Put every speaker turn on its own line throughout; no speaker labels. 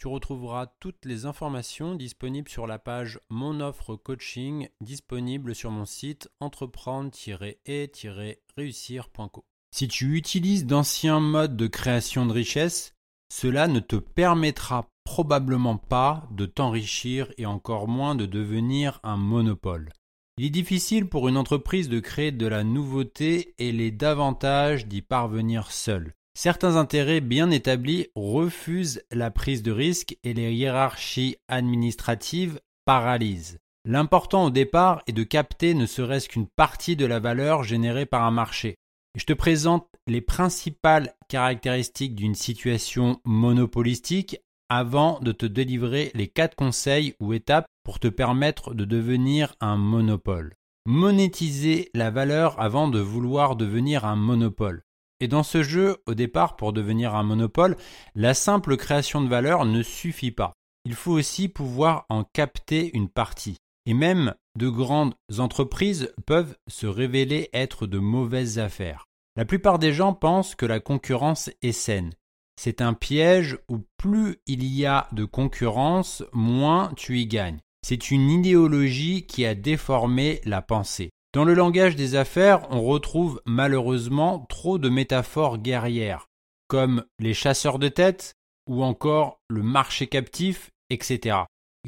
Tu retrouveras toutes les informations disponibles sur la page Mon offre coaching disponible sur mon site entreprendre-et-réussir.co. Si tu utilises d'anciens modes de création de richesse, cela ne te permettra probablement pas de t'enrichir et encore moins de devenir un monopole. Il est difficile pour une entreprise de créer de la nouveauté et l'est davantage d'y parvenir seul. Certains intérêts bien établis refusent la prise de risque et les hiérarchies administratives paralysent. L'important au départ est de capter ne serait-ce qu'une partie de la valeur générée par un marché. Je te présente les principales caractéristiques d'une situation monopolistique avant de te délivrer les quatre conseils ou étapes pour te permettre de devenir un monopole. Monétiser la valeur avant de vouloir devenir un monopole. Et dans ce jeu, au départ, pour devenir un monopole, la simple création de valeur ne suffit pas. Il faut aussi pouvoir en capter une partie. Et même de grandes entreprises peuvent se révéler être de mauvaises affaires. La plupart des gens pensent que la concurrence est saine. C'est un piège où plus il y a de concurrence, moins tu y gagnes. C'est une idéologie qui a déformé la pensée. Dans le langage des affaires, on retrouve malheureusement trop de métaphores guerrières, comme les chasseurs de tête ou encore le marché captif, etc.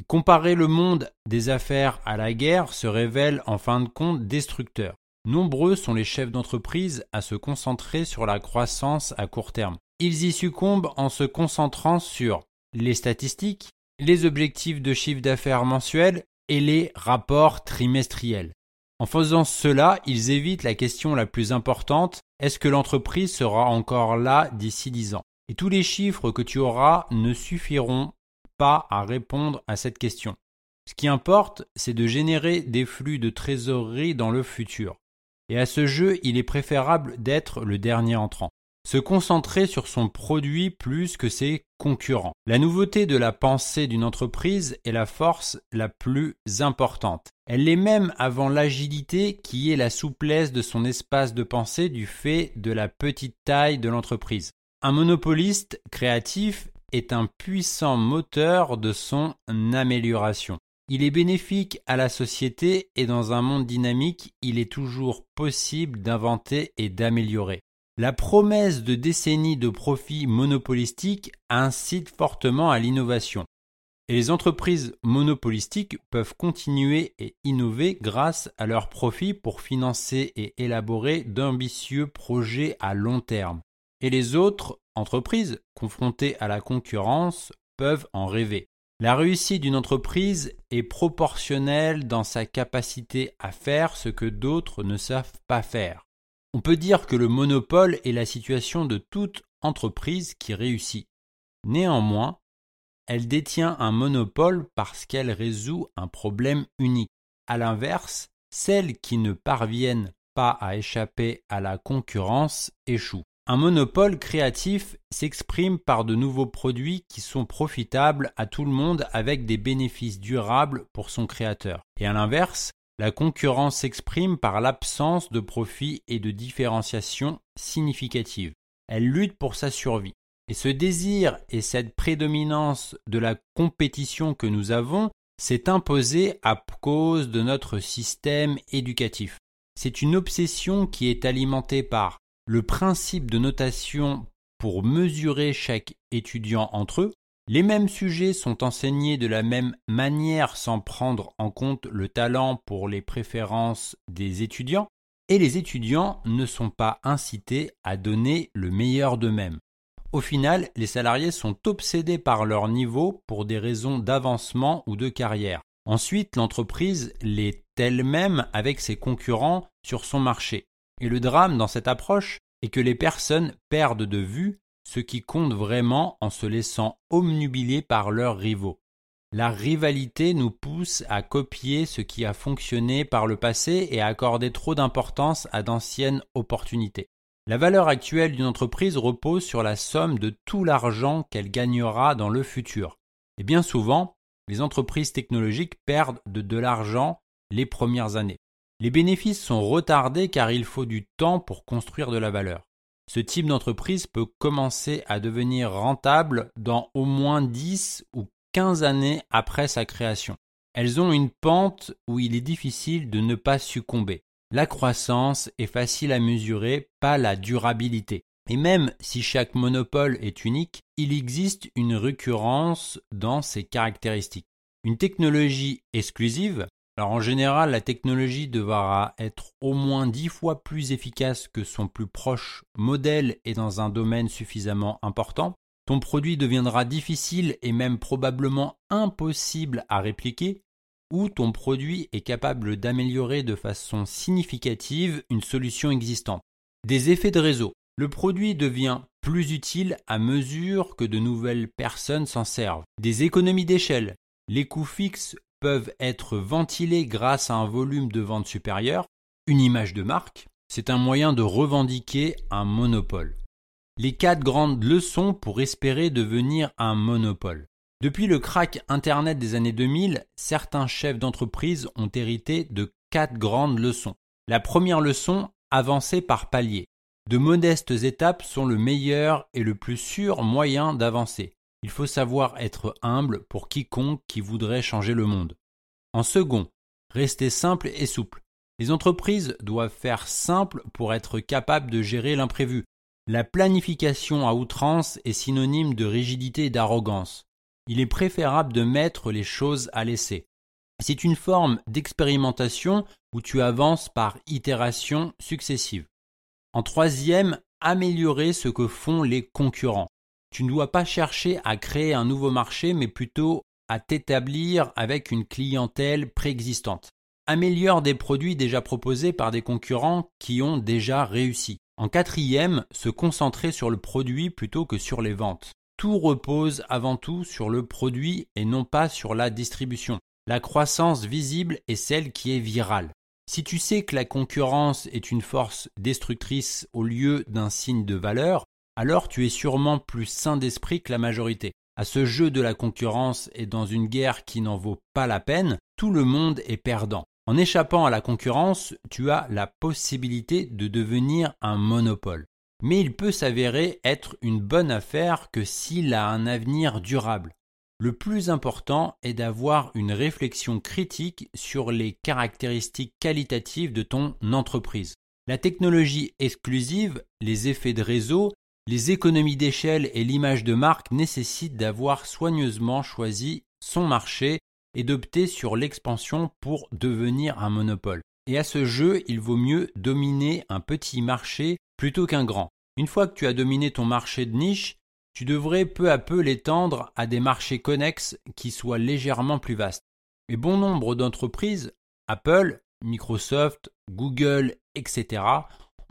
comparer le monde des affaires à la guerre se révèle en fin de compte destructeur. Nombreux sont les chefs d'entreprise à se concentrer sur la croissance à court terme. Ils y succombent en se concentrant sur les statistiques, les objectifs de chiffre d'affaires mensuels et les rapports trimestriels. En faisant cela, ils évitent la question la plus importante, est-ce que l'entreprise sera encore là d'ici dix ans? Et tous les chiffres que tu auras ne suffiront pas à répondre à cette question. Ce qui importe, c'est de générer des flux de trésorerie dans le futur. Et à ce jeu, il est préférable d'être le dernier entrant. Se concentrer sur son produit plus que ses concurrents. La nouveauté de la pensée d'une entreprise est la force la plus importante. Elle est même avant l'agilité qui est la souplesse de son espace de pensée du fait de la petite taille de l'entreprise. Un monopoliste créatif est un puissant moteur de son amélioration. Il est bénéfique à la société et dans un monde dynamique, il est toujours possible d'inventer et d'améliorer. La promesse de décennies de profits monopolistiques incite fortement à l'innovation. Et les entreprises monopolistiques peuvent continuer et innover grâce à leurs profits pour financer et élaborer d'ambitieux projets à long terme. Et les autres entreprises confrontées à la concurrence peuvent en rêver. La réussite d'une entreprise est proportionnelle dans sa capacité à faire ce que d'autres ne savent pas faire. On peut dire que le monopole est la situation de toute entreprise qui réussit. Néanmoins, elle détient un monopole parce qu'elle résout un problème unique. A l'inverse, celles qui ne parviennent pas à échapper à la concurrence échouent. Un monopole créatif s'exprime par de nouveaux produits qui sont profitables à tout le monde avec des bénéfices durables pour son créateur. Et à l'inverse, la concurrence s'exprime par l'absence de profit et de différenciation significative. Elle lutte pour sa survie. Et ce désir et cette prédominance de la compétition que nous avons s'est imposé à cause de notre système éducatif. C'est une obsession qui est alimentée par le principe de notation pour mesurer chaque étudiant entre eux, les mêmes sujets sont enseignés de la même manière sans prendre en compte le talent pour les préférences des étudiants, et les étudiants ne sont pas incités à donner le meilleur d'eux-mêmes. Au final, les salariés sont obsédés par leur niveau pour des raisons d'avancement ou de carrière. Ensuite, l'entreprise l'est elle-même avec ses concurrents sur son marché. Et le drame dans cette approche est que les personnes perdent de vue ce qui compte vraiment en se laissant omnubiler par leurs rivaux. La rivalité nous pousse à copier ce qui a fonctionné par le passé et à accorder trop d'importance à d'anciennes opportunités. La valeur actuelle d'une entreprise repose sur la somme de tout l'argent qu'elle gagnera dans le futur. Et bien souvent, les entreprises technologiques perdent de, l'argent les premières années. Les bénéfices sont retardés car il faut du temps pour construire de la valeur. Ce type d'entreprise peut commencer à devenir rentable dans au moins 10 ou 15 années après sa création. Elles ont une pente où il est difficile de ne pas succomber. La croissance est facile à mesurer, pas la durabilité. Et même si chaque monopole est unique, il existe une récurrence dans ses caractéristiques. Une technologie exclusive, alors en général la technologie devra être au moins dix fois plus efficace que son plus proche modèle et dans un domaine suffisamment important, ton produit deviendra difficile et même probablement impossible à répliquer, ou ton produit est capable d'améliorer de façon significative une solution existante. Des effets de réseau. Le produit devient plus utile à mesure que de nouvelles personnes s'en servent. Des économies d'échelle. Les coûts fixes peuvent être ventilés grâce à un volume de vente supérieur. Une image de marque. C'est un moyen de revendiquer un monopole. Les quatre grandes leçons pour espérer devenir un monopole. Depuis le crack Internet des années 2000, certains chefs d'entreprise ont hérité de quatre grandes leçons. La première leçon, avancer par paliers. De modestes étapes sont le meilleur et le plus sûr moyen d'avancer. Il faut savoir être humble pour quiconque qui voudrait changer le monde. En second, rester simple et souple. Les entreprises doivent faire simple pour être capables de gérer l'imprévu. La planification à outrance est synonyme de rigidité et d'arrogance. Il est préférable de mettre les choses à l'essai. C'est une forme d'expérimentation où tu avances par itérations successives. En troisième, améliorer ce que font les concurrents. Tu ne dois pas chercher à créer un nouveau marché, mais plutôt à t'établir avec une clientèle préexistante. Améliore des produits déjà proposés par des concurrents qui ont déjà réussi. En quatrième, se concentrer sur le produit plutôt que sur les ventes. Tout repose avant tout sur le produit et non pas sur la distribution. La croissance visible est celle qui est virale. Si tu sais que la concurrence est une force destructrice au lieu d'un signe de valeur, alors tu es sûrement plus sain d'esprit que la majorité. À ce jeu de la concurrence et dans une guerre qui n'en vaut pas la peine, tout le monde est perdant. En échappant à la concurrence, tu as la possibilité de devenir un monopole. Mais il peut s'avérer être une bonne affaire que s'il a un avenir durable. Le plus important est d'avoir une réflexion critique sur les caractéristiques qualitatives de ton entreprise. La technologie exclusive, les effets de réseau, les économies d'échelle et l'image de marque nécessitent d'avoir soigneusement choisi son marché et d'opter sur l'expansion pour devenir un monopole. Et à ce jeu, il vaut mieux dominer un petit marché plutôt qu'un grand. Une fois que tu as dominé ton marché de niche, tu devrais peu à peu l'étendre à des marchés connexes qui soient légèrement plus vastes. Et bon nombre d'entreprises, Apple, Microsoft, Google, etc.,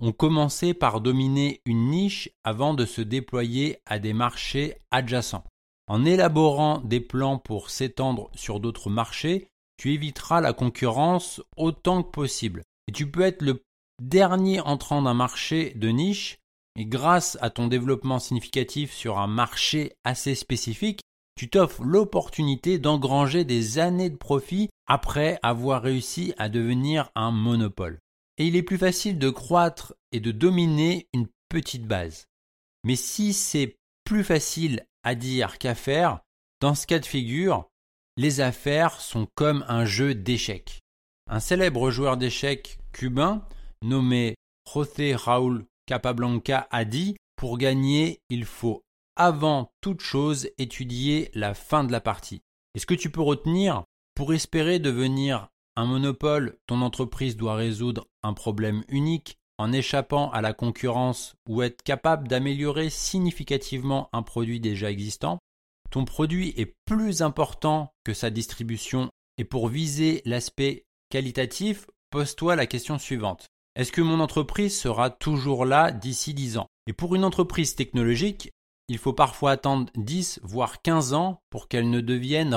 ont commencé par dominer une niche avant de se déployer à des marchés adjacents. En élaborant des plans pour s'étendre sur d'autres marchés, tu éviteras la concurrence autant que possible. Et tu peux être le dernier entrant d'un marché de niche et grâce à ton développement significatif sur un marché assez spécifique, tu t'offres l'opportunité d'engranger des années de profit après avoir réussi à devenir un monopole. Et il est plus facile de croître et de dominer une petite base. Mais si c'est plus facile à dire qu'à faire, dans ce cas de figure, les affaires sont comme un jeu d'échecs. Un célèbre joueur d'échecs cubain nommé José Raúl Capablanca a dit Pour gagner, il faut avant toute chose étudier la fin de la partie. Et ce que tu peux retenir, pour espérer devenir un monopole, ton entreprise doit résoudre un problème unique en échappant à la concurrence ou être capable d'améliorer significativement un produit déjà existant. Ton produit est plus important que sa distribution et pour viser l'aspect qualitatif, pose-toi la question suivante. Est-ce que mon entreprise sera toujours là d'ici 10 ans? Et pour une entreprise technologique, il faut parfois attendre 10 voire 15 ans pour qu'elle ne devienne